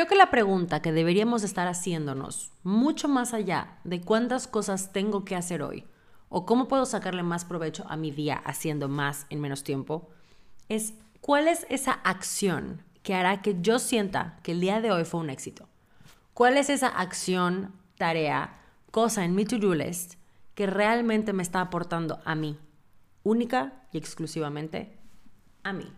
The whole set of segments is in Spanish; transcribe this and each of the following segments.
Creo que la pregunta que deberíamos estar haciéndonos, mucho más allá de cuántas cosas tengo que hacer hoy o cómo puedo sacarle más provecho a mi día haciendo más en menos tiempo, es cuál es esa acción que hará que yo sienta que el día de hoy fue un éxito. ¿Cuál es esa acción, tarea, cosa en mi to-do list que realmente me está aportando a mí, única y exclusivamente a mí?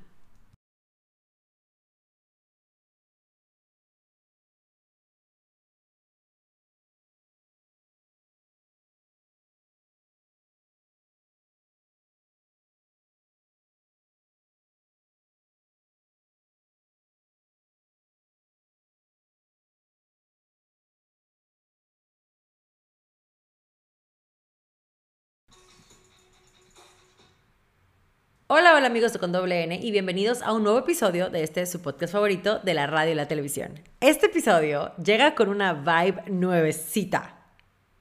Hola, hola amigos de Con Doble N y bienvenidos a un nuevo episodio de este su podcast favorito de la radio y la televisión. Este episodio llega con una vibe nuevecita.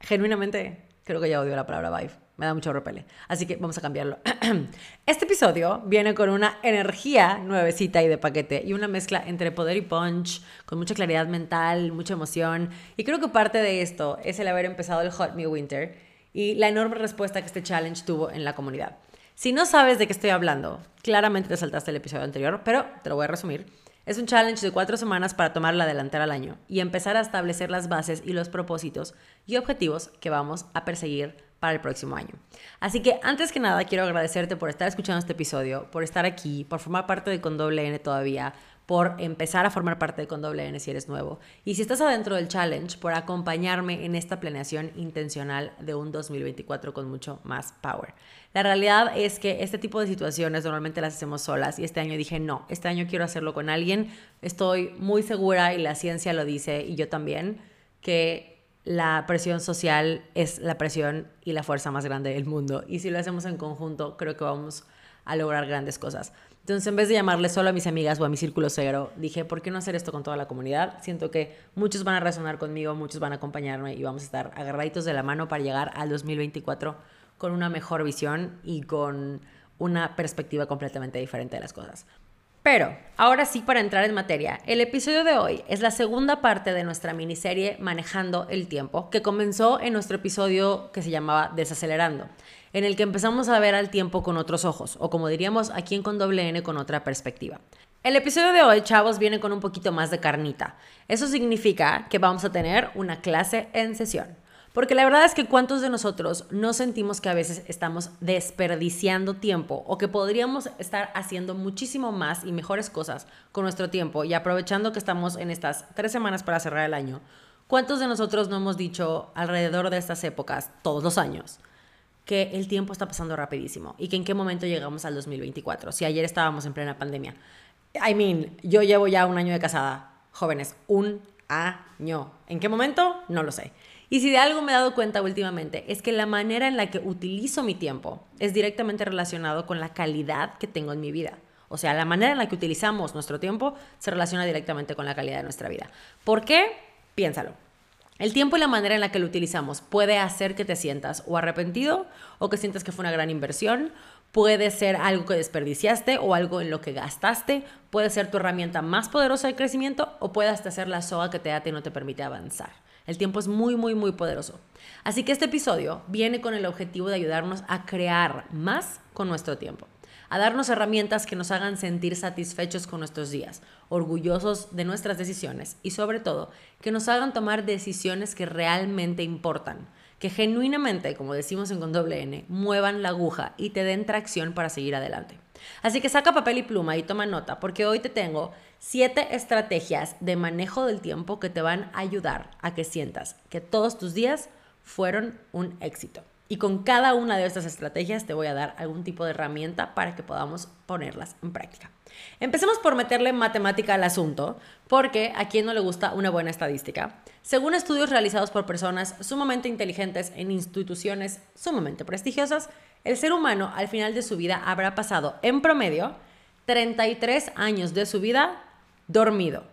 Genuinamente, creo que ya odio la palabra vibe. Me da mucho repele. Así que vamos a cambiarlo. Este episodio viene con una energía nuevecita y de paquete y una mezcla entre poder y punch, con mucha claridad mental, mucha emoción. Y creo que parte de esto es el haber empezado el Hot Me Winter y la enorme respuesta que este challenge tuvo en la comunidad. Si no sabes de qué estoy hablando, claramente te saltaste el episodio anterior, pero te lo voy a resumir. Es un challenge de cuatro semanas para tomar la delantera al año y empezar a establecer las bases y los propósitos y objetivos que vamos a perseguir para el próximo año. Así que antes que nada quiero agradecerte por estar escuchando este episodio, por estar aquí, por formar parte de Con Doble N todavía, por empezar a formar parte de Con Doble N si eres nuevo. Y si estás adentro del challenge, por acompañarme en esta planeación intencional de un 2024 con mucho más power. La realidad es que este tipo de situaciones normalmente las hacemos solas y este año dije, no, este año quiero hacerlo con alguien. Estoy muy segura y la ciencia lo dice y yo también, que la presión social es la presión y la fuerza más grande del mundo. Y si lo hacemos en conjunto, creo que vamos a lograr grandes cosas. Entonces, en vez de llamarle solo a mis amigas o a mi círculo cero, dije, ¿por qué no hacer esto con toda la comunidad? Siento que muchos van a resonar conmigo, muchos van a acompañarme y vamos a estar agarraditos de la mano para llegar al 2024 con una mejor visión y con una perspectiva completamente diferente de las cosas. Pero, ahora sí, para entrar en materia, el episodio de hoy es la segunda parte de nuestra miniserie Manejando el Tiempo, que comenzó en nuestro episodio que se llamaba Desacelerando en el que empezamos a ver al tiempo con otros ojos, o como diríamos aquí en con doble N con otra perspectiva. El episodio de hoy, chavos, viene con un poquito más de carnita. Eso significa que vamos a tener una clase en sesión. Porque la verdad es que cuántos de nosotros no sentimos que a veces estamos desperdiciando tiempo o que podríamos estar haciendo muchísimo más y mejores cosas con nuestro tiempo y aprovechando que estamos en estas tres semanas para cerrar el año. ¿Cuántos de nosotros no hemos dicho alrededor de estas épocas, todos los años? Que el tiempo está pasando rapidísimo y que en qué momento llegamos al 2024. Si ayer estábamos en plena pandemia. I mean, yo llevo ya un año de casada, jóvenes, un año. ¿En qué momento? No lo sé. Y si de algo me he dado cuenta últimamente es que la manera en la que utilizo mi tiempo es directamente relacionado con la calidad que tengo en mi vida. O sea, la manera en la que utilizamos nuestro tiempo se relaciona directamente con la calidad de nuestra vida. ¿Por qué? Piénsalo. El tiempo y la manera en la que lo utilizamos puede hacer que te sientas o arrepentido o que sientas que fue una gran inversión, puede ser algo que desperdiciaste o algo en lo que gastaste, puede ser tu herramienta más poderosa de crecimiento o puede hasta ser la soga que te ata y no te permite avanzar. El tiempo es muy, muy, muy poderoso. Así que este episodio viene con el objetivo de ayudarnos a crear más con nuestro tiempo a darnos herramientas que nos hagan sentir satisfechos con nuestros días, orgullosos de nuestras decisiones y sobre todo que nos hagan tomar decisiones que realmente importan, que genuinamente, como decimos en con doble N, muevan la aguja y te den tracción para seguir adelante. Así que saca papel y pluma y toma nota, porque hoy te tengo siete estrategias de manejo del tiempo que te van a ayudar a que sientas que todos tus días fueron un éxito. Y con cada una de estas estrategias te voy a dar algún tipo de herramienta para que podamos ponerlas en práctica. Empecemos por meterle matemática al asunto, porque a quien no le gusta una buena estadística. Según estudios realizados por personas sumamente inteligentes en instituciones sumamente prestigiosas, el ser humano al final de su vida habrá pasado en promedio 33 años de su vida dormido.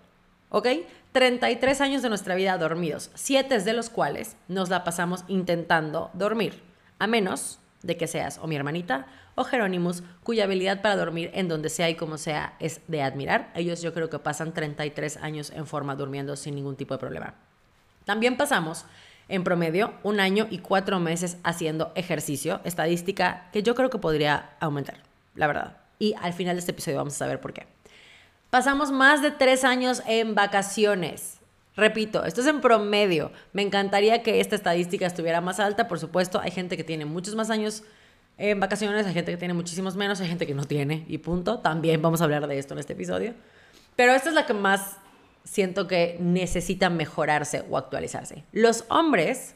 ¿Ok? 33 años de nuestra vida dormidos, 7 de los cuales nos la pasamos intentando dormir a menos de que seas o mi hermanita o Jerónimos, cuya habilidad para dormir en donde sea y como sea es de admirar. Ellos yo creo que pasan 33 años en forma durmiendo sin ningún tipo de problema. También pasamos en promedio un año y cuatro meses haciendo ejercicio, estadística que yo creo que podría aumentar, la verdad. Y al final de este episodio vamos a saber por qué. Pasamos más de tres años en vacaciones. Repito, esto es en promedio. Me encantaría que esta estadística estuviera más alta. Por supuesto, hay gente que tiene muchos más años en vacaciones, hay gente que tiene muchísimos menos, hay gente que no tiene y punto. También vamos a hablar de esto en este episodio. Pero esta es la que más siento que necesita mejorarse o actualizarse. Los hombres,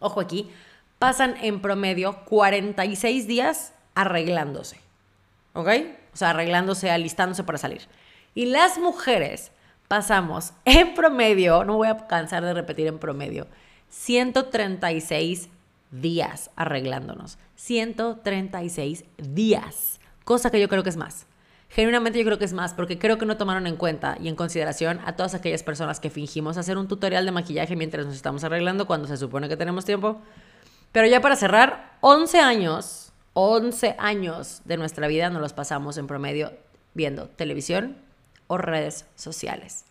ojo aquí, pasan en promedio 46 días arreglándose. ¿Ok? O sea, arreglándose, alistándose para salir. Y las mujeres pasamos en promedio, no voy a cansar de repetir en promedio, 136 días arreglándonos. 136 días. Cosa que yo creo que es más. Genuinamente yo creo que es más, porque creo que no tomaron en cuenta y en consideración a todas aquellas personas que fingimos hacer un tutorial de maquillaje mientras nos estamos arreglando cuando se supone que tenemos tiempo. Pero ya para cerrar, 11 años, 11 años de nuestra vida nos los pasamos en promedio viendo televisión o redes sociales.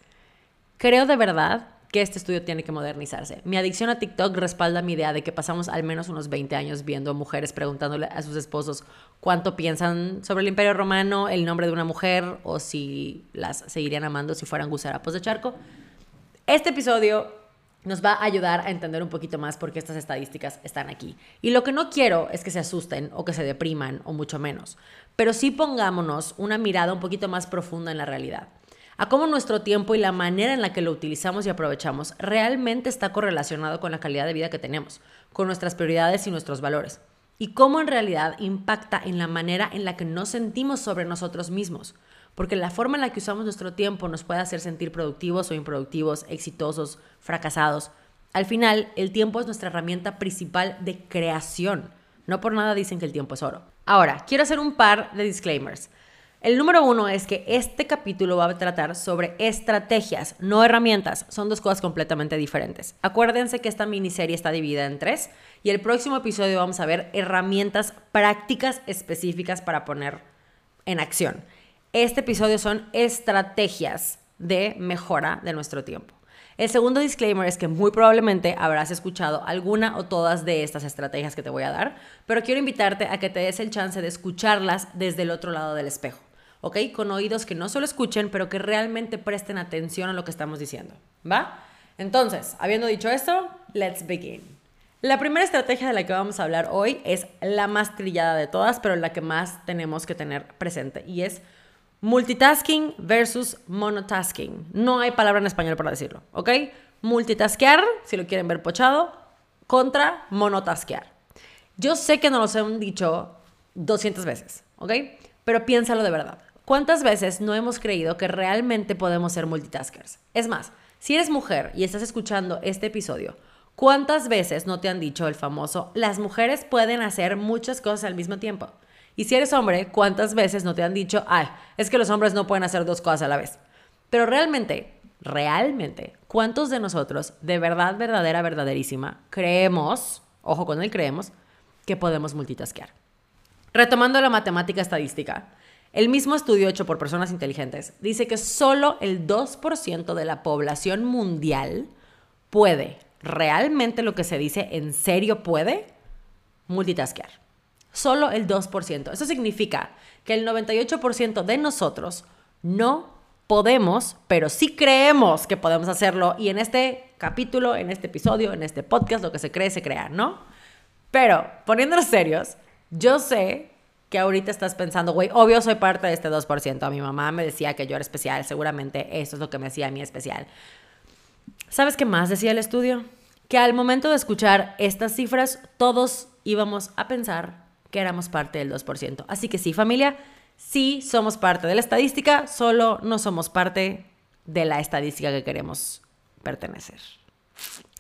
Creo de verdad que este estudio tiene que modernizarse. Mi adicción a TikTok respalda mi idea de que pasamos al menos unos 20 años viendo mujeres preguntándole a sus esposos cuánto piensan sobre el Imperio Romano, el nombre de una mujer o si las seguirían amando si fueran gusarapos de charco. Este episodio nos va a ayudar a entender un poquito más por qué estas estadísticas están aquí. Y lo que no quiero es que se asusten o que se depriman o mucho menos, pero sí pongámonos una mirada un poquito más profunda en la realidad. A cómo nuestro tiempo y la manera en la que lo utilizamos y aprovechamos realmente está correlacionado con la calidad de vida que tenemos, con nuestras prioridades y nuestros valores, y cómo en realidad impacta en la manera en la que nos sentimos sobre nosotros mismos, porque la forma en la que usamos nuestro tiempo nos puede hacer sentir productivos o improductivos, exitosos, fracasados. Al final, el tiempo es nuestra herramienta principal de creación. No por nada dicen que el tiempo es oro. Ahora, quiero hacer un par de disclaimers. El número uno es que este capítulo va a tratar sobre estrategias, no herramientas. Son dos cosas completamente diferentes. Acuérdense que esta miniserie está dividida en tres y el próximo episodio vamos a ver herramientas prácticas específicas para poner en acción. Este episodio son estrategias de mejora de nuestro tiempo. El segundo disclaimer es que muy probablemente habrás escuchado alguna o todas de estas estrategias que te voy a dar, pero quiero invitarte a que te des el chance de escucharlas desde el otro lado del espejo. ¿ok? Con oídos que no solo escuchen, pero que realmente presten atención a lo que estamos diciendo, ¿va? Entonces, habiendo dicho esto, let's begin. La primera estrategia de la que vamos a hablar hoy es la más trillada de todas, pero la que más tenemos que tener presente y es multitasking versus monotasking. No hay palabra en español para decirlo, ¿ok? Multitaskear, si lo quieren ver pochado, contra monotaskear. Yo sé que no los han dicho 200 veces, ¿ok? Pero piénsalo de verdad. ¿Cuántas veces no hemos creído que realmente podemos ser multitaskers? Es más, si eres mujer y estás escuchando este episodio, ¿cuántas veces no te han dicho el famoso, las mujeres pueden hacer muchas cosas al mismo tiempo? Y si eres hombre, ¿cuántas veces no te han dicho, ay, es que los hombres no pueden hacer dos cosas a la vez? Pero realmente, realmente, ¿cuántos de nosotros, de verdad, verdadera, verdaderísima, creemos, ojo con el creemos, que podemos multitaskear? Retomando la matemática estadística, el mismo estudio hecho por personas inteligentes dice que solo el 2% de la población mundial puede, realmente lo que se dice en serio puede, multitaskear. Solo el 2%. Eso significa que el 98% de nosotros no podemos, pero sí creemos que podemos hacerlo. Y en este capítulo, en este episodio, en este podcast, lo que se cree, se crea, ¿no? Pero, poniéndonos serios, yo sé que ahorita estás pensando, güey, obvio soy parte de este 2%. A mi mamá me decía que yo era especial, seguramente eso es lo que me hacía a mí especial. ¿Sabes qué más decía el estudio? Que al momento de escuchar estas cifras, todos íbamos a pensar que éramos parte del 2%. Así que sí, familia, sí somos parte de la estadística, solo no somos parte de la estadística que queremos pertenecer.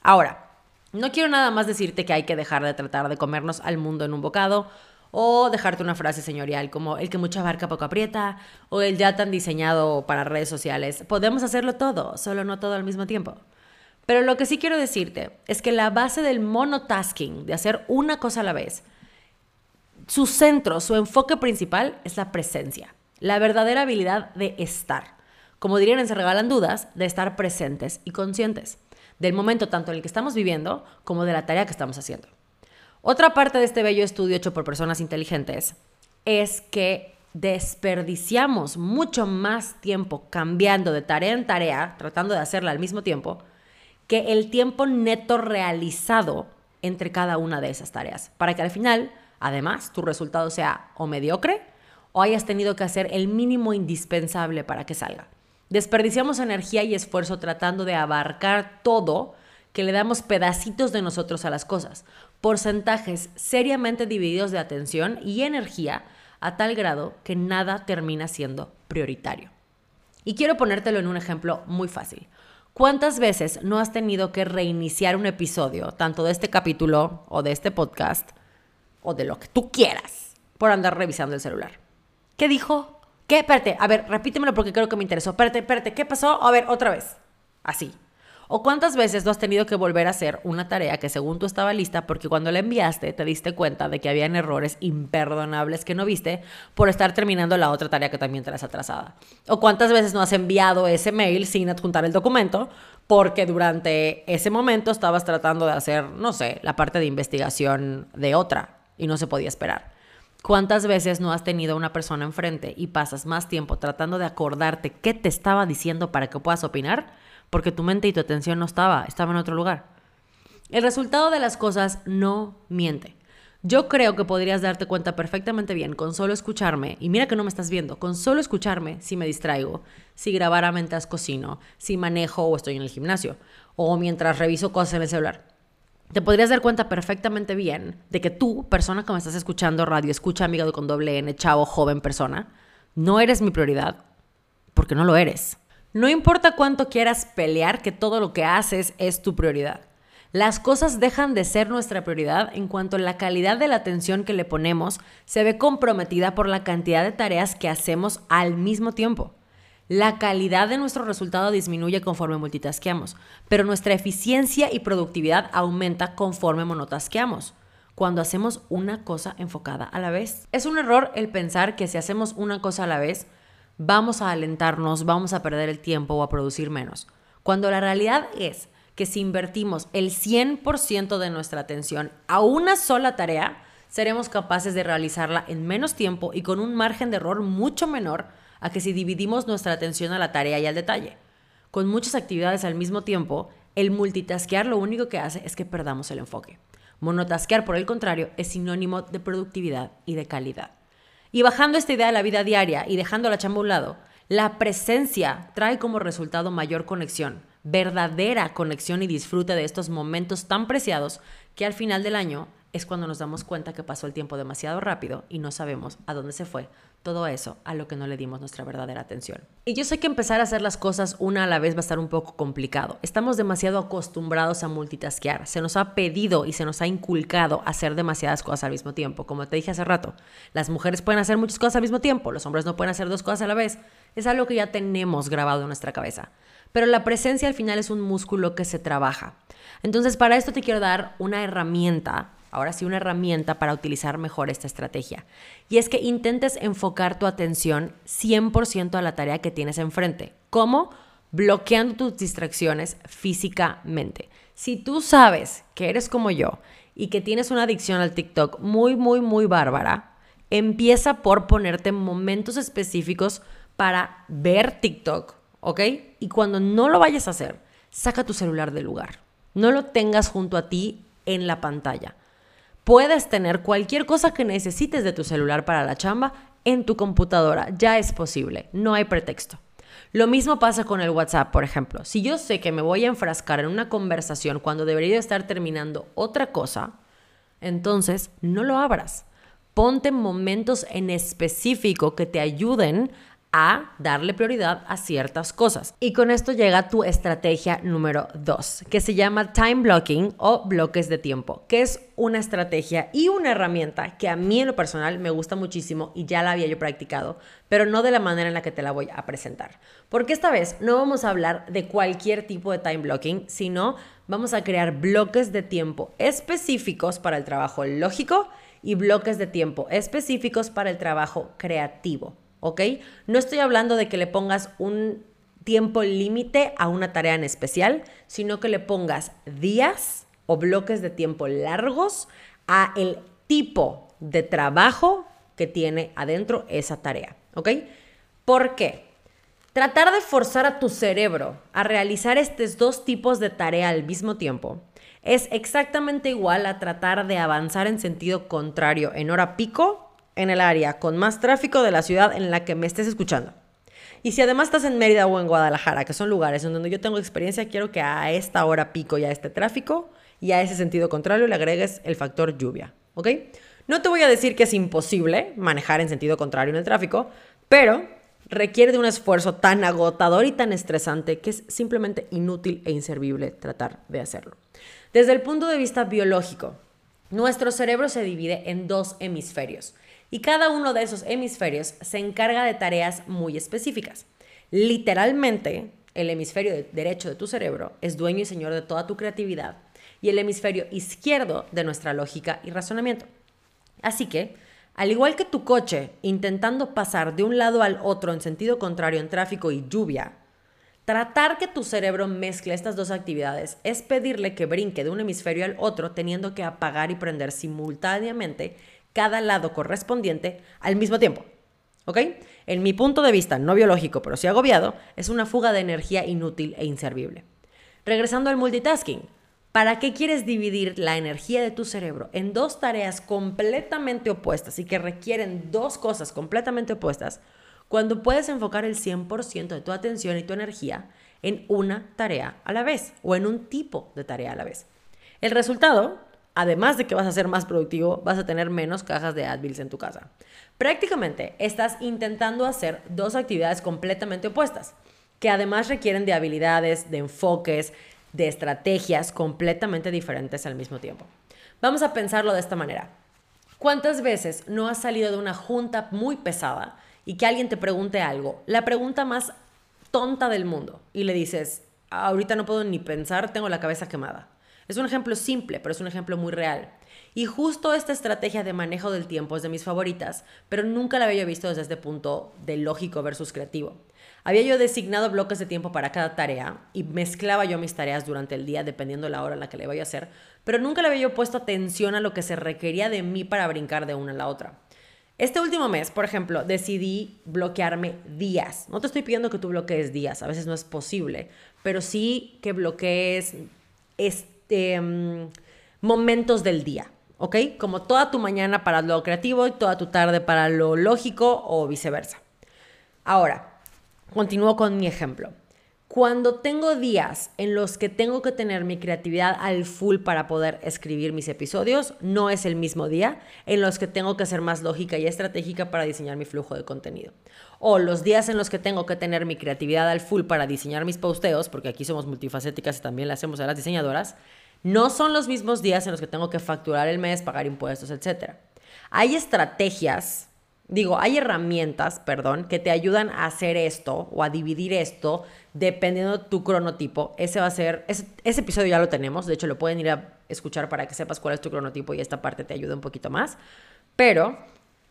Ahora, no quiero nada más decirte que hay que dejar de tratar de comernos al mundo en un bocado o dejarte una frase señorial como el que mucha barca poco aprieta o el ya tan diseñado para redes sociales. Podemos hacerlo todo, solo no todo al mismo tiempo. Pero lo que sí quiero decirte es que la base del monotasking, de hacer una cosa a la vez, su centro, su enfoque principal es la presencia, la verdadera habilidad de estar. Como dirían en Se Regalan Dudas, de estar presentes y conscientes del momento tanto en el que estamos viviendo como de la tarea que estamos haciendo. Otra parte de este bello estudio hecho por personas inteligentes es que desperdiciamos mucho más tiempo cambiando de tarea en tarea, tratando de hacerla al mismo tiempo, que el tiempo neto realizado entre cada una de esas tareas, para que al final, además, tu resultado sea o mediocre o hayas tenido que hacer el mínimo indispensable para que salga. Desperdiciamos energía y esfuerzo tratando de abarcar todo que le damos pedacitos de nosotros a las cosas, porcentajes seriamente divididos de atención y energía a tal grado que nada termina siendo prioritario. Y quiero ponértelo en un ejemplo muy fácil. ¿Cuántas veces no has tenido que reiniciar un episodio, tanto de este capítulo o de este podcast, o de lo que tú quieras, por andar revisando el celular? ¿Qué dijo? ¿Qué? Espérate, a ver, repítemelo porque creo que me interesó. Espérate, espérate, ¿qué pasó? A ver, otra vez. Así. ¿O cuántas veces no has tenido que volver a hacer una tarea que según tú estaba lista porque cuando la enviaste te diste cuenta de que habían errores imperdonables que no viste por estar terminando la otra tarea que también traes atrasada? ¿O cuántas veces no has enviado ese mail sin adjuntar el documento porque durante ese momento estabas tratando de hacer, no sé, la parte de investigación de otra y no se podía esperar? ¿Cuántas veces no has tenido una persona enfrente y pasas más tiempo tratando de acordarte qué te estaba diciendo para que puedas opinar? porque tu mente y tu atención no estaba, estaba en otro lugar. El resultado de las cosas no miente. Yo creo que podrías darte cuenta perfectamente bien con solo escucharme, y mira que no me estás viendo, con solo escucharme si me distraigo, si grabara mientras cocino, si manejo o estoy en el gimnasio, o mientras reviso cosas en el celular. Te podrías dar cuenta perfectamente bien de que tú, persona que me estás escuchando, radio, escucha, amigo con doble N, chavo, joven persona, no eres mi prioridad, porque no lo eres. No importa cuánto quieras pelear que todo lo que haces es tu prioridad. Las cosas dejan de ser nuestra prioridad en cuanto la calidad de la atención que le ponemos se ve comprometida por la cantidad de tareas que hacemos al mismo tiempo. La calidad de nuestro resultado disminuye conforme multitasqueamos, pero nuestra eficiencia y productividad aumenta conforme monotasqueamos, cuando hacemos una cosa enfocada a la vez. Es un error el pensar que si hacemos una cosa a la vez, vamos a alentarnos, vamos a perder el tiempo o a producir menos. Cuando la realidad es que si invertimos el 100% de nuestra atención a una sola tarea, seremos capaces de realizarla en menos tiempo y con un margen de error mucho menor a que si dividimos nuestra atención a la tarea y al detalle. Con muchas actividades al mismo tiempo, el multitasquear lo único que hace es que perdamos el enfoque. Monotasquear, por el contrario, es sinónimo de productividad y de calidad. Y bajando esta idea de la vida diaria y dejando la chamba a un lado, la presencia trae como resultado mayor conexión, verdadera conexión y disfrute de estos momentos tan preciados que al final del año es cuando nos damos cuenta que pasó el tiempo demasiado rápido y no sabemos a dónde se fue todo eso a lo que no le dimos nuestra verdadera atención. Y yo sé que empezar a hacer las cosas una a la vez va a estar un poco complicado. Estamos demasiado acostumbrados a multitasquear. Se nos ha pedido y se nos ha inculcado hacer demasiadas cosas al mismo tiempo. Como te dije hace rato, las mujeres pueden hacer muchas cosas al mismo tiempo, los hombres no pueden hacer dos cosas a la vez. Es algo que ya tenemos grabado en nuestra cabeza. Pero la presencia al final es un músculo que se trabaja. Entonces, para esto te quiero dar una herramienta ahora sí una herramienta para utilizar mejor esta estrategia. Y es que intentes enfocar tu atención 100% a la tarea que tienes enfrente. ¿Cómo? Bloqueando tus distracciones físicamente. Si tú sabes que eres como yo y que tienes una adicción al TikTok muy, muy, muy bárbara, empieza por ponerte momentos específicos para ver TikTok, ¿ok? Y cuando no lo vayas a hacer, saca tu celular del lugar. No lo tengas junto a ti en la pantalla. Puedes tener cualquier cosa que necesites de tu celular para la chamba en tu computadora. Ya es posible, no hay pretexto. Lo mismo pasa con el WhatsApp, por ejemplo. Si yo sé que me voy a enfrascar en una conversación cuando debería estar terminando otra cosa, entonces no lo abras. Ponte momentos en específico que te ayuden a darle prioridad a ciertas cosas. Y con esto llega tu estrategia número dos, que se llama time blocking o bloques de tiempo, que es una estrategia y una herramienta que a mí en lo personal me gusta muchísimo y ya la había yo practicado, pero no de la manera en la que te la voy a presentar. Porque esta vez no vamos a hablar de cualquier tipo de time blocking, sino vamos a crear bloques de tiempo específicos para el trabajo lógico y bloques de tiempo específicos para el trabajo creativo, ¿ok? No estoy hablando de que le pongas un tiempo límite a una tarea en especial, sino que le pongas días o bloques de tiempo largos a el tipo de trabajo que tiene adentro esa tarea, ¿ok? ¿Por qué? Tratar de forzar a tu cerebro a realizar estos dos tipos de tarea al mismo tiempo es exactamente igual a tratar de avanzar en sentido contrario en hora pico en el área con más tráfico de la ciudad en la que me estés escuchando. Y si además estás en Mérida o en Guadalajara, que son lugares en donde yo tengo experiencia, quiero que a esta hora pico y a este tráfico y a ese sentido contrario le agregues el factor lluvia, ¿ok? No te voy a decir que es imposible manejar en sentido contrario en el tráfico, pero requiere de un esfuerzo tan agotador y tan estresante que es simplemente inútil e inservible tratar de hacerlo. Desde el punto de vista biológico, nuestro cerebro se divide en dos hemisferios y cada uno de esos hemisferios se encarga de tareas muy específicas. Literalmente, el hemisferio derecho de tu cerebro es dueño y señor de toda tu creatividad y el hemisferio izquierdo de nuestra lógica y razonamiento. Así que, al igual que tu coche intentando pasar de un lado al otro en sentido contrario en tráfico y lluvia, tratar que tu cerebro mezcle estas dos actividades es pedirle que brinque de un hemisferio al otro teniendo que apagar y prender simultáneamente cada lado correspondiente al mismo tiempo. ¿Ok? En mi punto de vista no biológico, pero sí agobiado, es una fuga de energía inútil e inservible. Regresando al multitasking, ¿Para qué quieres dividir la energía de tu cerebro en dos tareas completamente opuestas y que requieren dos cosas completamente opuestas cuando puedes enfocar el 100% de tu atención y tu energía en una tarea a la vez o en un tipo de tarea a la vez? El resultado, además de que vas a ser más productivo, vas a tener menos cajas de Advils en tu casa. Prácticamente estás intentando hacer dos actividades completamente opuestas, que además requieren de habilidades, de enfoques, de estrategias completamente diferentes al mismo tiempo. Vamos a pensarlo de esta manera. ¿Cuántas veces no has salido de una junta muy pesada y que alguien te pregunte algo, la pregunta más tonta del mundo, y le dices, ahorita no puedo ni pensar, tengo la cabeza quemada? Es un ejemplo simple, pero es un ejemplo muy real. Y justo esta estrategia de manejo del tiempo es de mis favoritas, pero nunca la había visto desde este punto de lógico versus creativo. Había yo designado bloques de tiempo para cada tarea y mezclaba yo mis tareas durante el día dependiendo la hora en la que le voy a hacer, pero nunca le había yo puesto atención a lo que se requería de mí para brincar de una a la otra. Este último mes, por ejemplo, decidí bloquearme días. No te estoy pidiendo que tú bloquees días, a veces no es posible, pero sí que bloquees este, mm, momentos del día, ¿ok? Como toda tu mañana para lo creativo y toda tu tarde para lo lógico o viceversa. Ahora, Continúo con mi ejemplo. Cuando tengo días en los que tengo que tener mi creatividad al full para poder escribir mis episodios, no es el mismo día en los que tengo que ser más lógica y estratégica para diseñar mi flujo de contenido. O los días en los que tengo que tener mi creatividad al full para diseñar mis posteos, porque aquí somos multifacéticas y también le hacemos a las diseñadoras, no son los mismos días en los que tengo que facturar el mes, pagar impuestos, etc. Hay estrategias digo, hay herramientas, perdón, que te ayudan a hacer esto o a dividir esto dependiendo de tu cronotipo. Ese va a ser, ese, episodio ya lo tenemos, de hecho lo pueden ir a escuchar para que sepas cuál es tu cronotipo y esta parte te ayuda un poquito más. Pero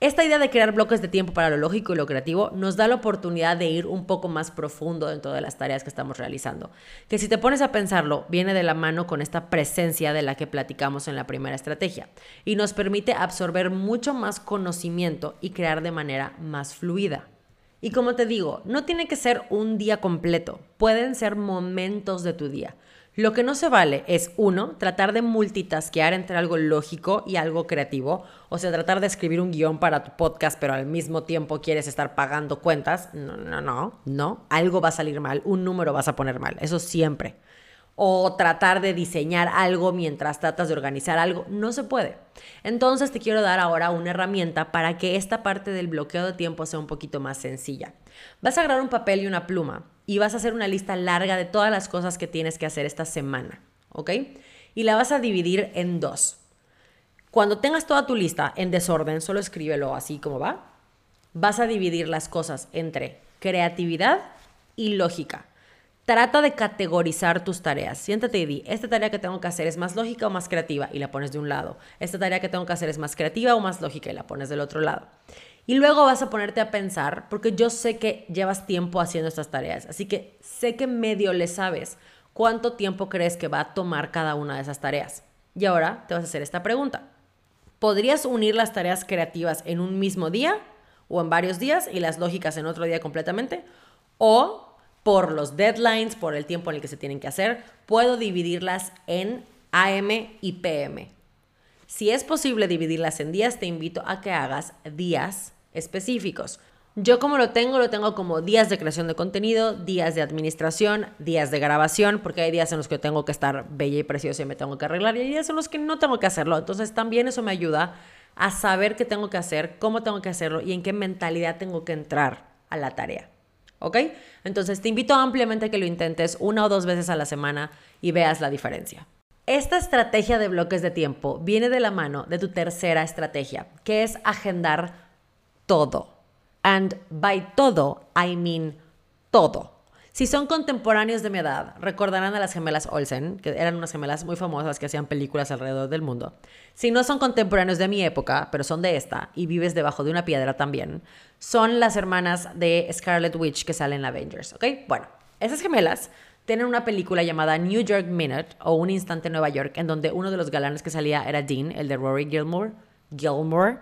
esta idea de crear bloques de tiempo para lo lógico y lo creativo nos da la oportunidad de ir un poco más profundo dentro de las tareas que estamos realizando. Que si te pones a pensarlo, viene de la mano con esta presencia de la que platicamos en la primera estrategia y nos permite absorber mucho más conocimiento y crear de manera más fluida. Y como te digo, no tiene que ser un día completo, pueden ser momentos de tu día. Lo que no se vale es, uno, tratar de multitasquear entre algo lógico y algo creativo. O sea, tratar de escribir un guion para tu podcast, pero al mismo tiempo quieres estar pagando cuentas. No, no, no, no. Algo va a salir mal, un número vas a poner mal. Eso siempre o tratar de diseñar algo mientras tratas de organizar algo. No se puede. Entonces te quiero dar ahora una herramienta para que esta parte del bloqueo de tiempo sea un poquito más sencilla. Vas a agarrar un papel y una pluma y vas a hacer una lista larga de todas las cosas que tienes que hacer esta semana, ¿ok? Y la vas a dividir en dos. Cuando tengas toda tu lista en desorden, solo escríbelo así como va. Vas a dividir las cosas entre creatividad y lógica. Trata de categorizar tus tareas. Siéntate y di, esta tarea que tengo que hacer es más lógica o más creativa y la pones de un lado. Esta tarea que tengo que hacer es más creativa o más lógica y la pones del otro lado. Y luego vas a ponerte a pensar, porque yo sé que llevas tiempo haciendo estas tareas, así que sé que medio le sabes cuánto tiempo crees que va a tomar cada una de esas tareas. Y ahora te vas a hacer esta pregunta. ¿Podrías unir las tareas creativas en un mismo día o en varios días y las lógicas en otro día completamente? ¿O por los deadlines, por el tiempo en el que se tienen que hacer, puedo dividirlas en AM y PM? Si es posible dividirlas en días, te invito a que hagas días específicos. Yo como lo tengo, lo tengo como días de creación de contenido, días de administración, días de grabación, porque hay días en los que tengo que estar bella y preciosa y me tengo que arreglar, y hay días en los que no tengo que hacerlo. Entonces también eso me ayuda a saber qué tengo que hacer, cómo tengo que hacerlo y en qué mentalidad tengo que entrar a la tarea. ¿Ok? Entonces te invito ampliamente a que lo intentes una o dos veces a la semana y veas la diferencia. Esta estrategia de bloques de tiempo viene de la mano de tu tercera estrategia, que es agendar todo. And by todo, I mean todo. Si son contemporáneos de mi edad, recordarán a las gemelas Olsen, que eran unas gemelas muy famosas que hacían películas alrededor del mundo. Si no son contemporáneos de mi época, pero son de esta, y vives debajo de una piedra también, son las hermanas de Scarlet Witch que salen en Avengers, ¿ok? Bueno, esas gemelas tienen una película llamada New York Minute o Un Instante en Nueva York, en donde uno de los galanes que salía era Dean, el de Rory Gilmore. Gilmore.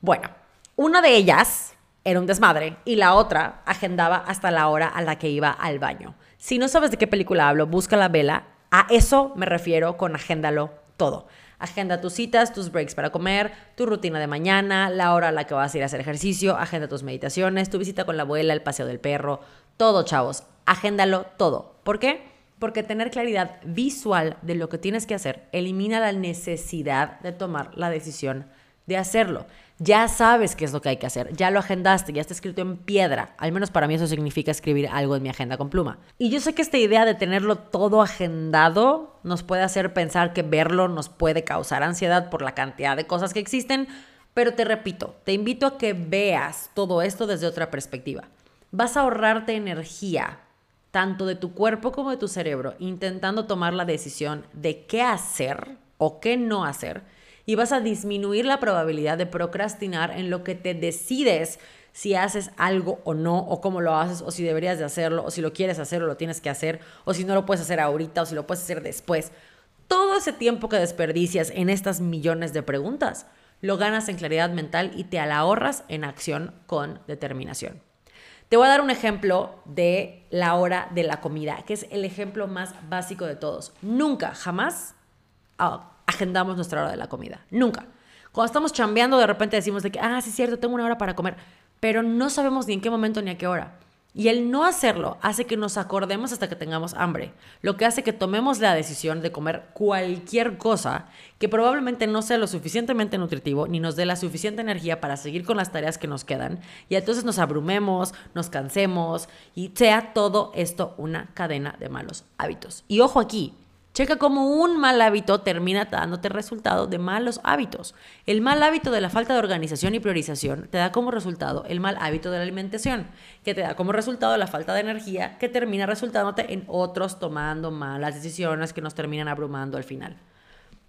Bueno, una de ellas era un desmadre y la otra agendaba hasta la hora a la que iba al baño. Si no sabes de qué película hablo, busca la vela. A eso me refiero con agéndalo todo. Agenda tus citas, tus breaks para comer, tu rutina de mañana, la hora a la que vas a ir a hacer ejercicio, agenda tus meditaciones, tu visita con la abuela, el paseo del perro, todo, chavos. Agéndalo todo. ¿Por qué? Porque tener claridad visual de lo que tienes que hacer elimina la necesidad de tomar la decisión de hacerlo. Ya sabes qué es lo que hay que hacer, ya lo agendaste, ya está escrito en piedra. Al menos para mí eso significa escribir algo en mi agenda con pluma. Y yo sé que esta idea de tenerlo todo agendado nos puede hacer pensar que verlo nos puede causar ansiedad por la cantidad de cosas que existen, pero te repito, te invito a que veas todo esto desde otra perspectiva. Vas a ahorrarte energía, tanto de tu cuerpo como de tu cerebro, intentando tomar la decisión de qué hacer o qué no hacer y vas a disminuir la probabilidad de procrastinar en lo que te decides si haces algo o no, o cómo lo haces, o si deberías de hacerlo, o si lo quieres hacer o lo tienes que hacer, o si no lo puedes hacer ahorita, o si lo puedes hacer después. Todo ese tiempo que desperdicias en estas millones de preguntas, lo ganas en claridad mental y te ahorras en acción con determinación. Te voy a dar un ejemplo de la hora de la comida, que es el ejemplo más básico de todos. Nunca, jamás ah, agendamos nuestra hora de la comida. Nunca. Cuando estamos chambeando, de repente decimos de que, ah, sí es cierto, tengo una hora para comer, pero no sabemos ni en qué momento ni a qué hora. Y el no hacerlo hace que nos acordemos hasta que tengamos hambre, lo que hace que tomemos la decisión de comer cualquier cosa que probablemente no sea lo suficientemente nutritivo ni nos dé la suficiente energía para seguir con las tareas que nos quedan y entonces nos abrumemos, nos cansemos y sea todo esto una cadena de malos hábitos. Y ojo aquí, Checa cómo un mal hábito termina dándote resultado de malos hábitos. El mal hábito de la falta de organización y priorización te da como resultado el mal hábito de la alimentación, que te da como resultado la falta de energía, que termina resultándote en otros tomando malas decisiones que nos terminan abrumando al final.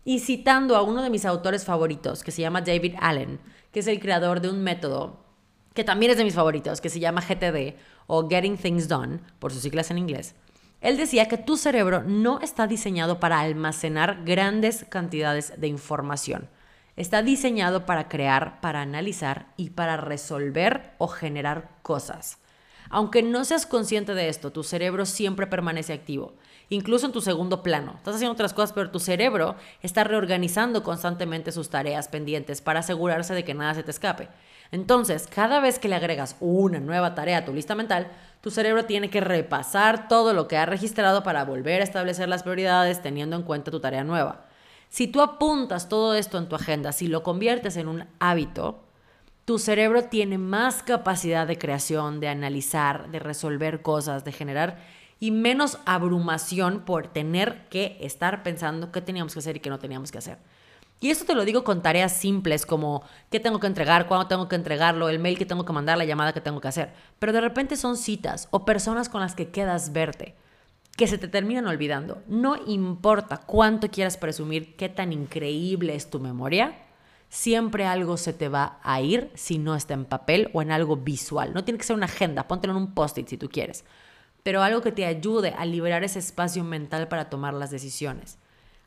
Y citando a uno de mis autores favoritos, que se llama David Allen, que es el creador de un método que también es de mis favoritos, que se llama GTD o Getting Things Done, por sus siglas en inglés él decía que tu cerebro no está diseñado para almacenar grandes cantidades de información. Está diseñado para crear, para analizar y para resolver o generar cosas. Aunque no seas consciente de esto, tu cerebro siempre permanece activo, incluso en tu segundo plano. Estás haciendo otras cosas, pero tu cerebro está reorganizando constantemente sus tareas pendientes para asegurarse de que nada se te escape. Entonces, cada vez que le agregas una nueva tarea a tu lista mental, tu cerebro tiene que repasar todo lo que ha registrado para volver a establecer las prioridades teniendo en cuenta tu tarea nueva. Si tú apuntas todo esto en tu agenda, si lo conviertes en un hábito, tu cerebro tiene más capacidad de creación, de analizar, de resolver cosas, de generar y menos abrumación por tener que estar pensando qué teníamos que hacer y qué no teníamos que hacer. Y esto te lo digo con tareas simples como qué tengo que entregar, cuándo tengo que entregarlo, el mail que tengo que mandar, la llamada que tengo que hacer. Pero de repente son citas o personas con las que quedas verte. que se te terminan olvidando. No importa cuánto quieras presumir qué tan increíble es tu memoria, siempre algo se te va a ir si no está en papel o en algo visual. No tiene que ser una agenda, póntelo en un post-it si tú quieres, pero algo que te ayude a liberar ese espacio mental para tomar las decisiones.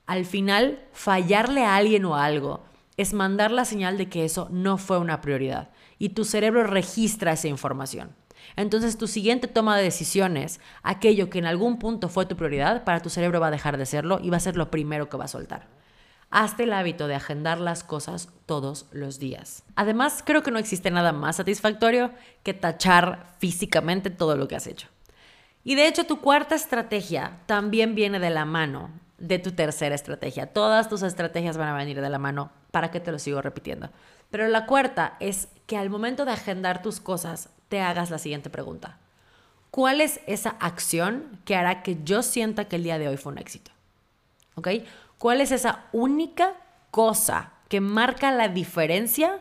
Al final, fallarle a alguien o algo es mandar la señal de que eso no fue una prioridad y tu cerebro registra esa información. Entonces tu siguiente toma de decisiones, aquello que en algún punto fue tu prioridad, para tu cerebro va a dejar de serlo y va a ser lo primero que va a soltar. Hazte el hábito de agendar las cosas todos los días. Además, creo que no existe nada más satisfactorio que tachar físicamente todo lo que has hecho. Y de hecho, tu cuarta estrategia también viene de la mano de tu tercera estrategia. Todas tus estrategias van a venir de la mano. ¿Para qué te lo sigo repitiendo? Pero la cuarta es que al momento de agendar tus cosas, te hagas la siguiente pregunta. ¿Cuál es esa acción que hará que yo sienta que el día de hoy fue un éxito? ¿Ok? ¿Cuál es esa única cosa que marca la diferencia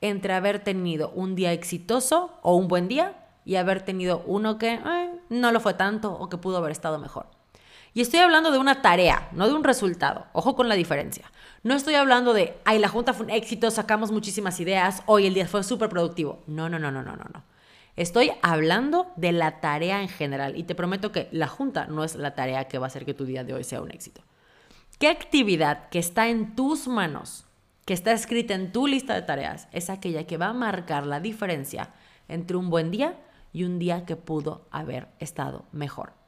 entre haber tenido un día exitoso o un buen día y haber tenido uno que no lo fue tanto o que pudo haber estado mejor? Y estoy hablando de una tarea, no de un resultado. Ojo con la diferencia. No estoy hablando de, ay, la junta fue un éxito, sacamos muchísimas ideas, hoy el día fue súper productivo. No, no, no, no, no, no. Estoy hablando de la tarea en general y te prometo que la junta no es la tarea que va a hacer que tu día de hoy sea un éxito. ¿Qué actividad que está en tus manos, que está escrita en tu lista de tareas, es aquella que va a marcar la diferencia entre un buen día y un día que pudo haber estado mejor?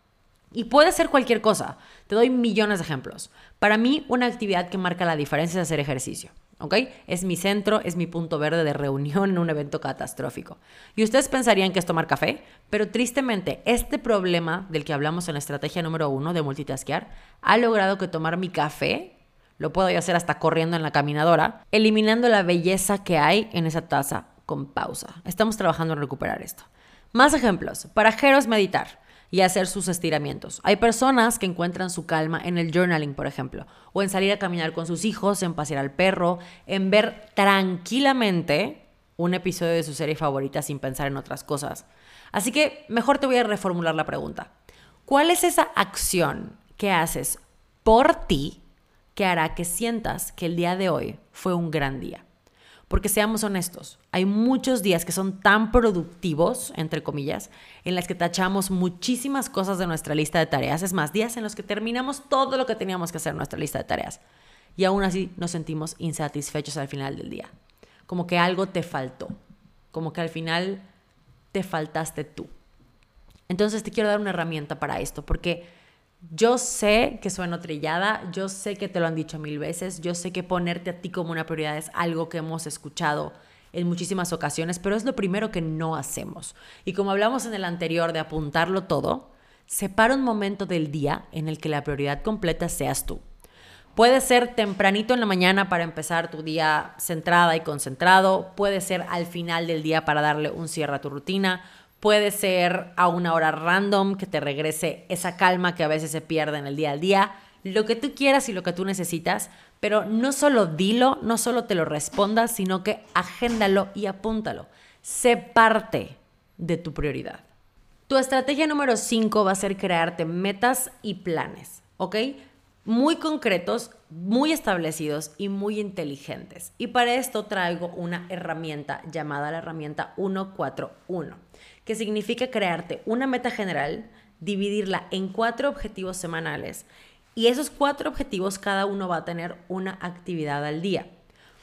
Y puede ser cualquier cosa. Te doy millones de ejemplos. Para mí, una actividad que marca la diferencia es hacer ejercicio. ¿ok? Es mi centro, es mi punto verde de reunión en un evento catastrófico. Y ustedes pensarían que es tomar café, pero tristemente este problema del que hablamos en la estrategia número uno de multitaskear ha logrado que tomar mi café lo puedo hacer hasta corriendo en la caminadora, eliminando la belleza que hay en esa taza con pausa. Estamos trabajando en recuperar esto. Más ejemplos. Para Jero meditar y hacer sus estiramientos. Hay personas que encuentran su calma en el journaling, por ejemplo, o en salir a caminar con sus hijos, en pasear al perro, en ver tranquilamente un episodio de su serie favorita sin pensar en otras cosas. Así que mejor te voy a reformular la pregunta. ¿Cuál es esa acción que haces por ti que hará que sientas que el día de hoy fue un gran día? Porque seamos honestos, hay muchos días que son tan productivos, entre comillas, en las que tachamos muchísimas cosas de nuestra lista de tareas. Es más, días en los que terminamos todo lo que teníamos que hacer en nuestra lista de tareas. Y aún así nos sentimos insatisfechos al final del día. Como que algo te faltó. Como que al final te faltaste tú. Entonces te quiero dar una herramienta para esto, porque yo sé que suena trillada, yo sé que te lo han dicho mil veces, yo sé que ponerte a ti como una prioridad es algo que hemos escuchado en muchísimas ocasiones, pero es lo primero que no hacemos. Y como hablamos en el anterior de apuntarlo todo, separa un momento del día en el que la prioridad completa seas tú. Puede ser tempranito en la mañana para empezar tu día centrada y concentrado, puede ser al final del día para darle un cierre a tu rutina, Puede ser a una hora random que te regrese esa calma que a veces se pierde en el día al día. Lo que tú quieras y lo que tú necesitas, pero no solo dilo, no solo te lo respondas, sino que agéndalo y apúntalo. Sé parte de tu prioridad. Tu estrategia número 5 va a ser crearte metas y planes, ¿ok? Muy concretos, muy establecidos y muy inteligentes. Y para esto traigo una herramienta llamada la herramienta 141 que significa crearte una meta general, dividirla en cuatro objetivos semanales y esos cuatro objetivos cada uno va a tener una actividad al día.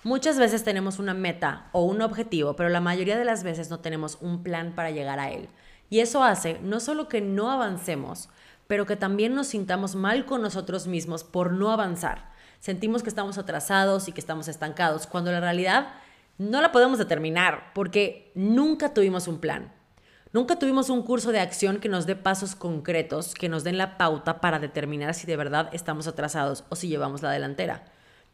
Muchas veces tenemos una meta o un objetivo, pero la mayoría de las veces no tenemos un plan para llegar a él. Y eso hace no solo que no avancemos, pero que también nos sintamos mal con nosotros mismos por no avanzar. Sentimos que estamos atrasados y que estamos estancados, cuando la realidad no la podemos determinar porque nunca tuvimos un plan. Nunca tuvimos un curso de acción que nos dé pasos concretos, que nos den la pauta para determinar si de verdad estamos atrasados o si llevamos la delantera.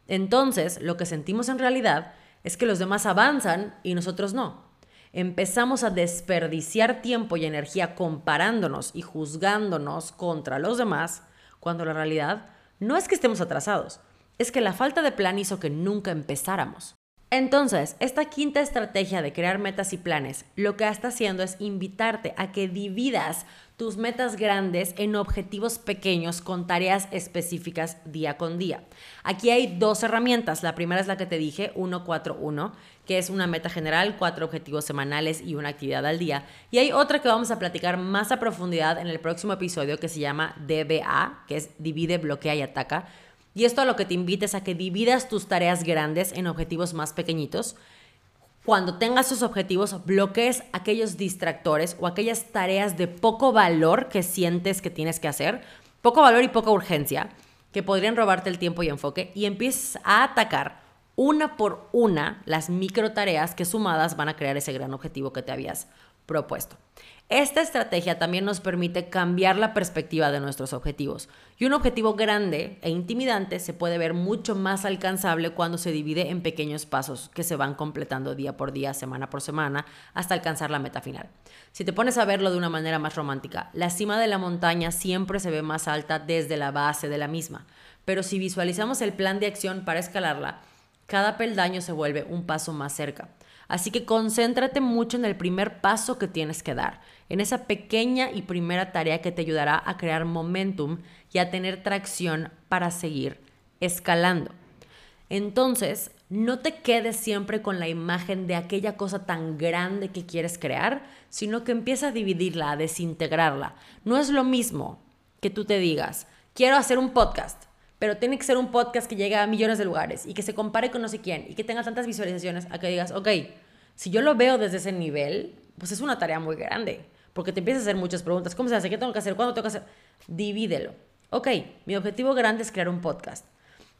Entonces, lo que sentimos en realidad es que los demás avanzan y nosotros no. Empezamos a desperdiciar tiempo y energía comparándonos y juzgándonos contra los demás, cuando la realidad no es que estemos atrasados, es que la falta de plan hizo que nunca empezáramos. Entonces, esta quinta estrategia de crear metas y planes, lo que está haciendo es invitarte a que dividas tus metas grandes en objetivos pequeños con tareas específicas día con día. Aquí hay dos herramientas. La primera es la que te dije, 141, que es una meta general, cuatro objetivos semanales y una actividad al día. Y hay otra que vamos a platicar más a profundidad en el próximo episodio que se llama DBA, que es divide, bloquea y ataca y esto a lo que te invites a que dividas tus tareas grandes en objetivos más pequeñitos. Cuando tengas sus objetivos, bloquees aquellos distractores o aquellas tareas de poco valor que sientes que tienes que hacer, poco valor y poca urgencia, que podrían robarte el tiempo y enfoque, y empieces a atacar una por una las micro tareas que sumadas van a crear ese gran objetivo que te habías propuesto. Esta estrategia también nos permite cambiar la perspectiva de nuestros objetivos. Y un objetivo grande e intimidante se puede ver mucho más alcanzable cuando se divide en pequeños pasos que se van completando día por día, semana por semana, hasta alcanzar la meta final. Si te pones a verlo de una manera más romántica, la cima de la montaña siempre se ve más alta desde la base de la misma. Pero si visualizamos el plan de acción para escalarla, cada peldaño se vuelve un paso más cerca. Así que concéntrate mucho en el primer paso que tienes que dar, en esa pequeña y primera tarea que te ayudará a crear momentum y a tener tracción para seguir escalando. Entonces, no te quedes siempre con la imagen de aquella cosa tan grande que quieres crear, sino que empieza a dividirla, a desintegrarla. No es lo mismo que tú te digas, quiero hacer un podcast, pero tiene que ser un podcast que llegue a millones de lugares y que se compare con no sé quién y que tenga tantas visualizaciones a que digas, ok, si yo lo veo desde ese nivel, pues es una tarea muy grande, porque te empiezas a hacer muchas preguntas, ¿cómo se hace? ¿Qué tengo que hacer? ¿Cuándo tengo que hacer? Divídelo. Ok, mi objetivo grande es crear un podcast.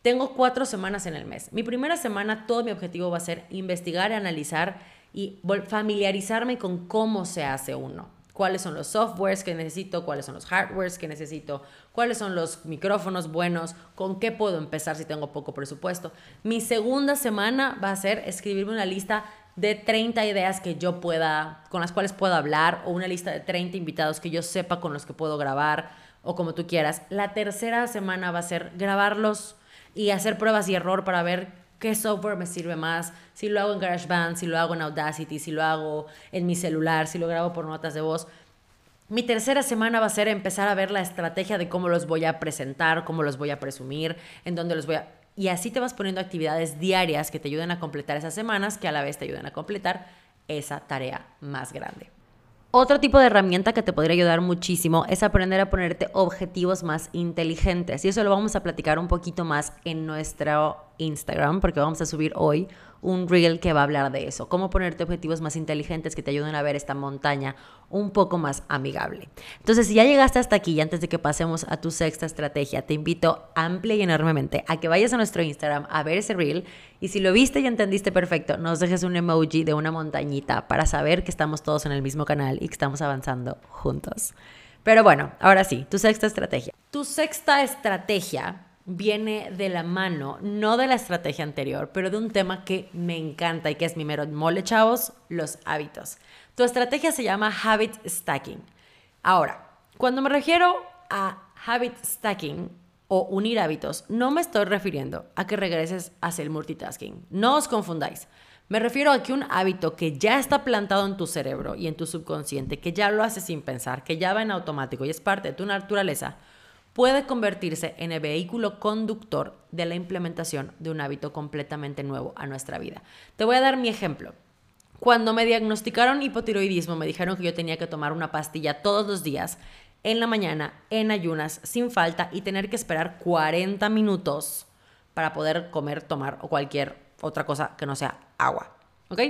Tengo cuatro semanas en el mes. Mi primera semana, todo mi objetivo va a ser investigar, analizar y familiarizarme con cómo se hace uno cuáles son los softwares que necesito, cuáles son los hardwares que necesito, cuáles son los micrófonos buenos, con qué puedo empezar si tengo poco presupuesto. Mi segunda semana va a ser escribirme una lista de 30 ideas que yo pueda, con las cuales puedo hablar, o una lista de 30 invitados que yo sepa con los que puedo grabar, o como tú quieras. La tercera semana va a ser grabarlos y hacer pruebas y error para ver qué software me sirve más, si lo hago en GarageBand, si lo hago en Audacity, si lo hago en mi celular, si lo grabo por notas de voz. Mi tercera semana va a ser empezar a ver la estrategia de cómo los voy a presentar, cómo los voy a presumir, en dónde los voy a... Y así te vas poniendo actividades diarias que te ayuden a completar esas semanas, que a la vez te ayuden a completar esa tarea más grande. Otro tipo de herramienta que te podría ayudar muchísimo es aprender a ponerte objetivos más inteligentes. Y eso lo vamos a platicar un poquito más en nuestro Instagram, porque vamos a subir hoy un reel que va a hablar de eso, cómo ponerte objetivos más inteligentes que te ayuden a ver esta montaña un poco más amigable. Entonces, si ya llegaste hasta aquí antes de que pasemos a tu sexta estrategia, te invito amplia y enormemente a que vayas a nuestro Instagram a ver ese reel y si lo viste y entendiste perfecto, nos dejes un emoji de una montañita para saber que estamos todos en el mismo canal y que estamos avanzando juntos. Pero bueno, ahora sí, tu sexta estrategia. Tu sexta estrategia viene de la mano, no de la estrategia anterior, pero de un tema que me encanta y que es mi mero mole, chavos, los hábitos. Tu estrategia se llama habit stacking. Ahora, cuando me refiero a habit stacking o unir hábitos, no me estoy refiriendo a que regreses hacia el multitasking. No os confundáis. Me refiero a que un hábito que ya está plantado en tu cerebro y en tu subconsciente, que ya lo haces sin pensar, que ya va en automático y es parte de tu naturaleza, puede convertirse en el vehículo conductor de la implementación de un hábito completamente nuevo a nuestra vida. Te voy a dar mi ejemplo. Cuando me diagnosticaron hipotiroidismo, me dijeron que yo tenía que tomar una pastilla todos los días, en la mañana, en ayunas, sin falta, y tener que esperar 40 minutos para poder comer, tomar o cualquier otra cosa que no sea agua. ¿Ok?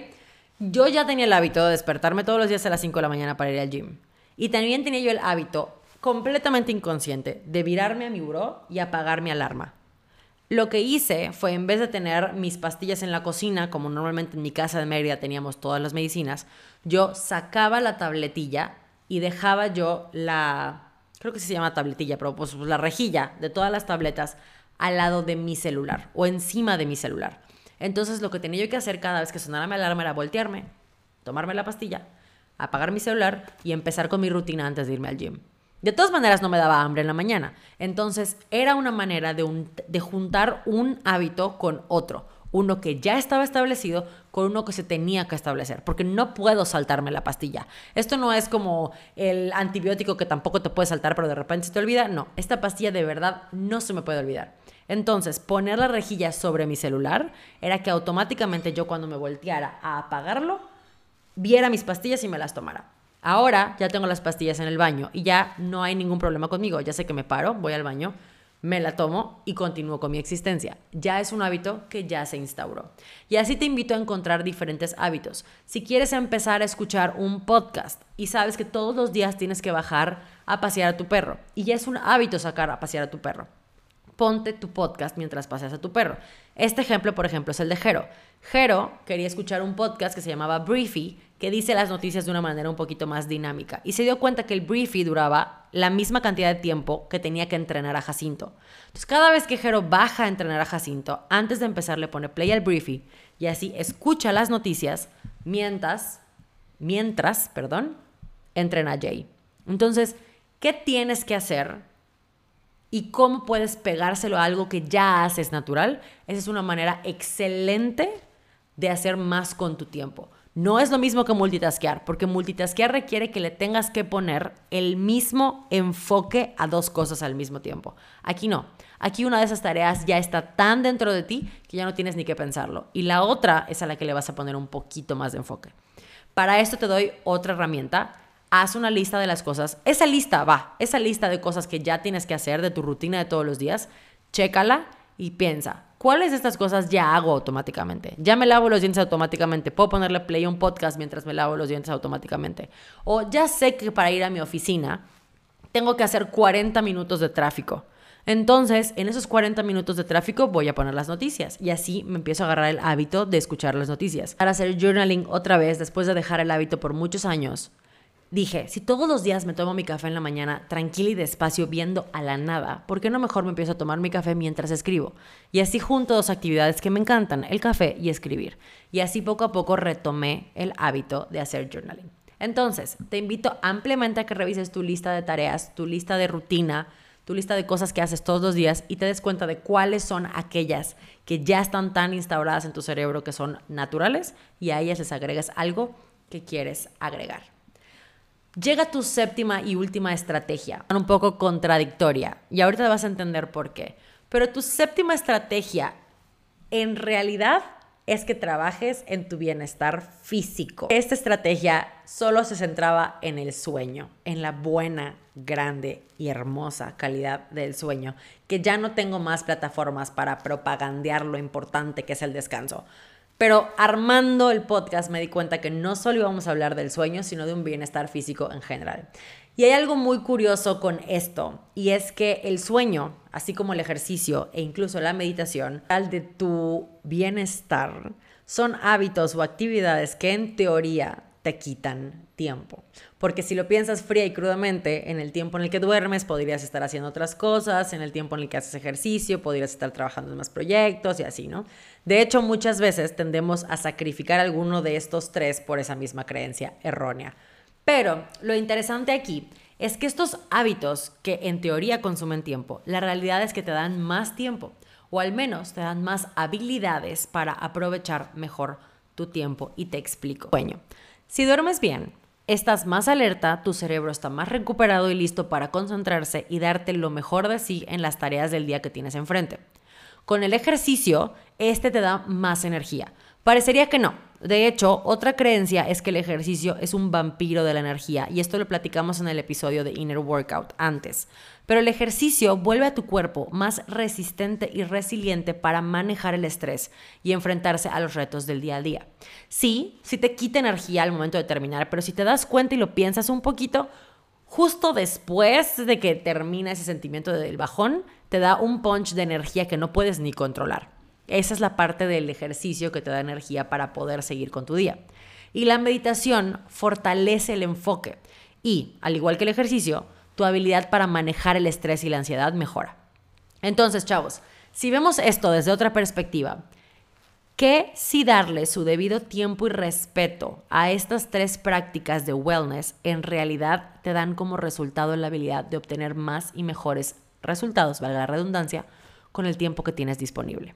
Yo ya tenía el hábito de despertarme todos los días a las 5 de la mañana para ir al gym. Y también tenía yo el hábito completamente inconsciente de virarme a mi buró y apagar mi alarma. Lo que hice fue, en vez de tener mis pastillas en la cocina, como normalmente en mi casa de Mérida teníamos todas las medicinas, yo sacaba la tabletilla y dejaba yo la, creo que se llama tabletilla, pero pues la rejilla de todas las tabletas al lado de mi celular o encima de mi celular. Entonces lo que tenía yo que hacer cada vez que sonara mi alarma era voltearme, tomarme la pastilla, apagar mi celular y empezar con mi rutina antes de irme al gym. De todas maneras no me daba hambre en la mañana. Entonces era una manera de, juntar un hábito con otro. uno que ya estaba establecido con uno que se tenía que establecer, porque no puedo saltarme la pastilla. Esto no es como el antibiótico que tampoco te puede saltar, pero de repente se te olvida. No, esta pastilla de verdad no se me puede olvidar. Entonces, poner la rejilla sobre mi celular era que automáticamente yo cuando me volteara a apagarlo, viera mis pastillas y me las tomara. Ahora ya tengo las pastillas en el baño y ya no hay ningún problema conmigo. Ya sé que me paro, voy al baño, me la tomo y continúo con mi existencia. Ya es un hábito que ya se instauró. Y así te invito a encontrar diferentes hábitos. Si quieres empezar a escuchar un podcast y sabes que todos los días tienes que bajar a pasear a tu perro y ya es un hábito sacar a pasear a tu perro ponte tu podcast mientras paseas a tu perro. Este ejemplo, por ejemplo, es el de Jero. Jero quería escuchar un podcast que se llamaba Briefy, que dice las noticias de una manera un poquito más dinámica. Y se dio cuenta que el Briefy duraba la misma cantidad de tiempo que tenía que entrenar a Jacinto. Entonces, cada vez que Jero baja a entrenar a Jacinto, antes de empezar le pone play al Briefy y así escucha las noticias mientras, mientras, perdón, entrena a Jay. Entonces, ¿qué tienes que hacer y cómo puedes pegárselo a algo que ya haces natural, esa es una manera excelente de hacer más con tu tiempo. No es lo mismo que multitaskear, porque multitaskear requiere que le tengas que poner el mismo enfoque a dos cosas al mismo tiempo. Aquí no. Aquí una de esas tareas ya está tan dentro de ti que ya no tienes ni que pensarlo. Y la otra es a la que le vas a poner un poquito más de enfoque. Para esto te doy otra herramienta haz una lista de las cosas. Esa lista, va, esa lista de cosas que ya tienes que hacer de tu rutina de todos los días, chécala y piensa, ¿cuáles de estas cosas ya hago automáticamente? Ya me lavo los dientes automáticamente. Puedo ponerle play a un podcast mientras me lavo los dientes automáticamente. O ya sé que para ir a mi oficina tengo que hacer 40 minutos de tráfico. Entonces, en esos 40 minutos de tráfico voy a poner las noticias y así me empiezo a agarrar el hábito de escuchar las noticias. Para hacer journaling otra vez, después de dejar el hábito por muchos años, Dije, si todos los días me tomo mi café en la mañana, tranquila y despacio, viendo a la nada, ¿por qué no mejor me empiezo a tomar mi café mientras escribo? Y así junto dos actividades que me encantan, el café y escribir. Y así poco a poco retomé el hábito de hacer journaling. Entonces, te invito ampliamente a que revises tu lista de tareas, tu lista de rutina, tu lista de cosas que haces todos los días y te des cuenta de cuáles son aquellas que ya están tan instauradas en tu cerebro que son naturales y a ellas les agregas algo que quieres agregar. Llega tu séptima y última estrategia, un poco contradictoria, y ahorita vas a entender por qué. Pero tu séptima estrategia en realidad es que trabajes en tu bienestar físico. Esta estrategia solo se centraba en el sueño, en la buena, grande y hermosa calidad del sueño, que ya no tengo más plataformas para propagandear lo importante que es el descanso. Pero armando el podcast me di cuenta que no solo íbamos a hablar del sueño, sino de un bienestar físico en general. Y hay algo muy curioso con esto, y es que el sueño, así como el ejercicio e incluso la meditación, al de tu bienestar, son hábitos o actividades que en teoría te quitan tiempo. Porque si lo piensas fría y crudamente, en el tiempo en el que duermes podrías estar haciendo otras cosas, en el tiempo en el que haces ejercicio podrías estar trabajando en más proyectos y así, ¿no? De hecho, muchas veces tendemos a sacrificar alguno de estos tres por esa misma creencia errónea. Pero lo interesante aquí es que estos hábitos que en teoría consumen tiempo, la realidad es que te dan más tiempo o al menos te dan más habilidades para aprovechar mejor tu tiempo y te explico. Si duermes bien, estás más alerta, tu cerebro está más recuperado y listo para concentrarse y darte lo mejor de sí en las tareas del día que tienes enfrente. Con el ejercicio, este te da más energía. Parecería que no, de hecho, otra creencia es que el ejercicio es un vampiro de la energía, y esto lo platicamos en el episodio de Inner Workout antes. Pero el ejercicio vuelve a tu cuerpo más resistente y resiliente para manejar el estrés y enfrentarse a los retos del día a día. Sí, sí te quita energía al momento de terminar, pero si te das cuenta y lo piensas un poquito, justo después de que termina ese sentimiento del bajón, te da un punch de energía que no puedes ni controlar. Esa es la parte del ejercicio que te da energía para poder seguir con tu día. Y la meditación fortalece el enfoque y, al igual que el ejercicio, tu habilidad para manejar el estrés y la ansiedad mejora. Entonces, chavos, si vemos esto desde otra perspectiva, ¿qué si darle su debido tiempo y respeto a estas tres prácticas de wellness en realidad te dan como resultado la habilidad de obtener más y mejores resultados, valga la redundancia, con el tiempo que tienes disponible.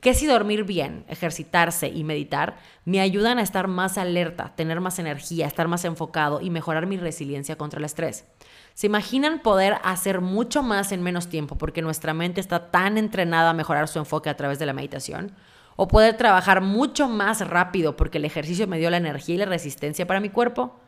Que si dormir bien, ejercitarse y meditar me ayudan a estar más alerta, tener más energía, estar más enfocado y mejorar mi resiliencia contra el estrés. ¿Se imaginan poder hacer mucho más en menos tiempo porque nuestra mente está tan entrenada a mejorar su enfoque a través de la meditación? ¿O poder trabajar mucho más rápido porque el ejercicio me dio la energía y la resistencia para mi cuerpo?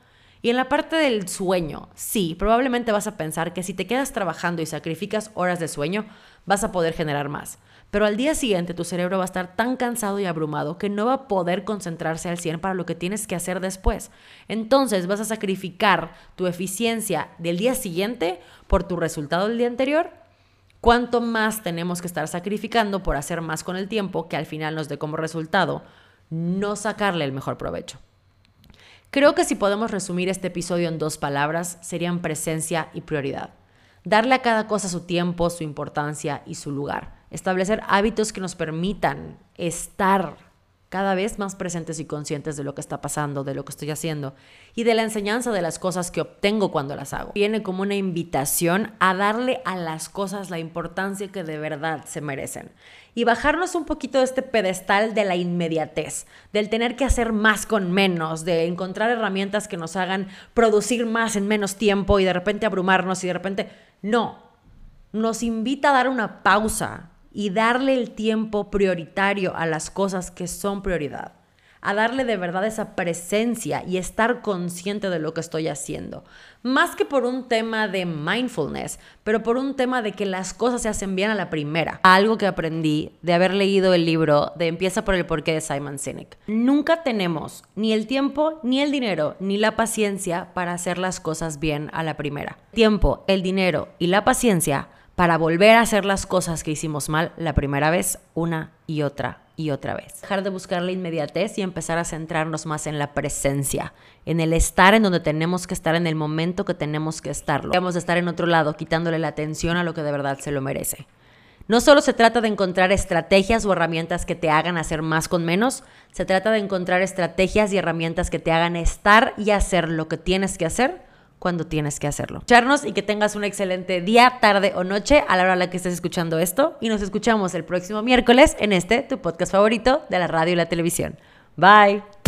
Y en la parte del sueño, sí, probablemente vas a pensar que si te quedas trabajando y sacrificas horas de sueño, vas a poder generar más. Pero al día siguiente tu cerebro va a estar tan cansado y abrumado que no va a poder concentrarse al 100 para lo que tienes que hacer después. Entonces vas a sacrificar tu eficiencia del día siguiente por tu resultado del día anterior. ¿Cuánto más tenemos que estar sacrificando por hacer más con el tiempo que al final nos dé como resultado no sacarle el mejor provecho? Creo que si podemos resumir este episodio en dos palabras, serían presencia y prioridad. Darle a cada cosa su tiempo, su importancia y su lugar. Establecer hábitos que nos permitan estar cada vez más presentes y conscientes de lo que está pasando, de lo que estoy haciendo y de la enseñanza de las cosas que obtengo cuando las hago. Viene como una invitación a darle a las cosas la importancia que de verdad se merecen y bajarnos un poquito de este pedestal de la inmediatez, del tener que hacer más con menos, de encontrar herramientas que nos hagan producir más en menos tiempo y de repente abrumarnos y de repente no. Nos invita a dar una pausa y darle el tiempo prioritario a las cosas que son prioridad, a darle de verdad esa presencia y estar consciente de lo que estoy haciendo. Más que por un tema de mindfulness, pero por un tema de que las cosas se hacen bien a la primera. Algo que aprendí de haber leído el libro de Empieza por el porqué de Simon Sinek. Nunca tenemos ni el tiempo, ni el dinero, ni la paciencia para hacer las cosas bien a la primera. Tiempo, el dinero y la paciencia para volver a hacer las cosas que hicimos mal la primera vez una y otra y otra vez. Dejar de buscar la inmediatez y empezar a centrarnos más en la presencia, en el estar en donde tenemos que estar en el momento que tenemos que estarlo. Debemos de estar en otro lado, quitándole la atención a lo que de verdad se lo merece. No solo se trata de encontrar estrategias o herramientas que te hagan hacer más con menos, se trata de encontrar estrategias y herramientas que te hagan estar y hacer lo que tienes que hacer cuando tienes que hacerlo. Escucharnos y que tengas un excelente día, tarde o noche a la hora a la que estés escuchando esto. Y nos escuchamos el próximo miércoles en este, tu podcast favorito de la radio y la televisión. Bye.